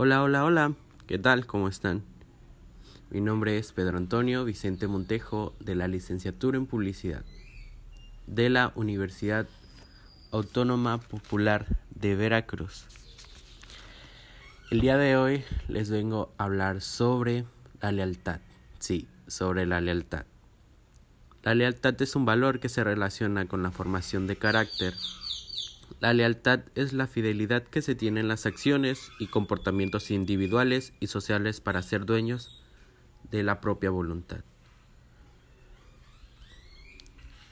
Hola, hola, hola. ¿Qué tal? ¿Cómo están? Mi nombre es Pedro Antonio Vicente Montejo de la licenciatura en Publicidad de la Universidad Autónoma Popular de Veracruz. El día de hoy les vengo a hablar sobre la lealtad. Sí, sobre la lealtad. La lealtad es un valor que se relaciona con la formación de carácter. La lealtad es la fidelidad que se tiene en las acciones y comportamientos individuales y sociales para ser dueños de la propia voluntad.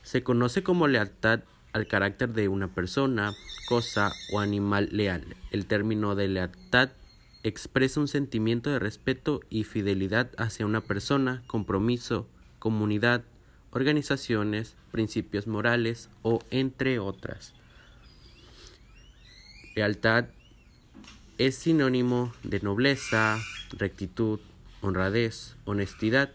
Se conoce como lealtad al carácter de una persona, cosa o animal leal. El término de lealtad expresa un sentimiento de respeto y fidelidad hacia una persona, compromiso, comunidad, organizaciones, principios morales o entre otras. Lealtad es sinónimo de nobleza, rectitud, honradez, honestidad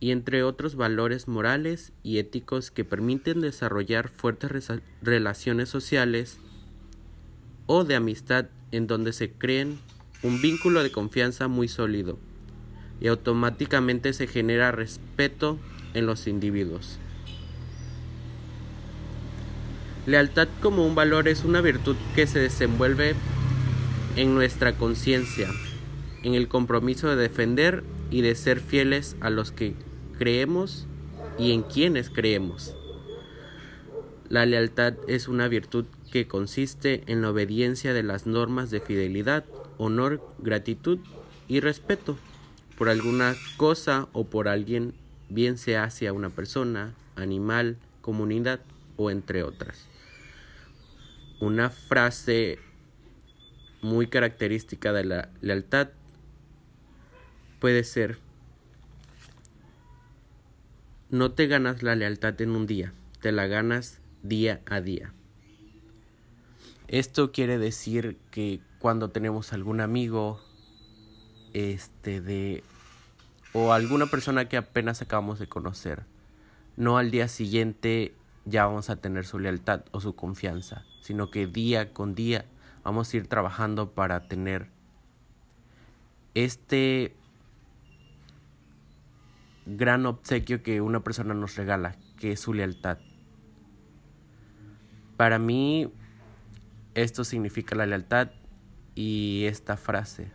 y entre otros valores morales y éticos que permiten desarrollar fuertes relaciones sociales o de amistad en donde se creen un vínculo de confianza muy sólido y automáticamente se genera respeto en los individuos. Lealtad como un valor es una virtud que se desenvuelve en nuestra conciencia, en el compromiso de defender y de ser fieles a los que creemos y en quienes creemos. La lealtad es una virtud que consiste en la obediencia de las normas de fidelidad, honor, gratitud y respeto por alguna cosa o por alguien, bien sea hacia una persona, animal, comunidad o entre otras. Una frase muy característica de la lealtad puede ser, no te ganas la lealtad en un día, te la ganas día a día. Esto quiere decir que cuando tenemos algún amigo este de o alguna persona que apenas acabamos de conocer, no al día siguiente ya vamos a tener su lealtad o su confianza, sino que día con día vamos a ir trabajando para tener este gran obsequio que una persona nos regala, que es su lealtad. Para mí, esto significa la lealtad y esta frase.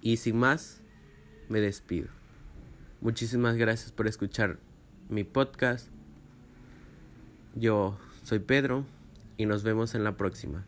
Y sin más, me despido. Muchísimas gracias por escuchar mi podcast. Yo soy Pedro y nos vemos en la próxima.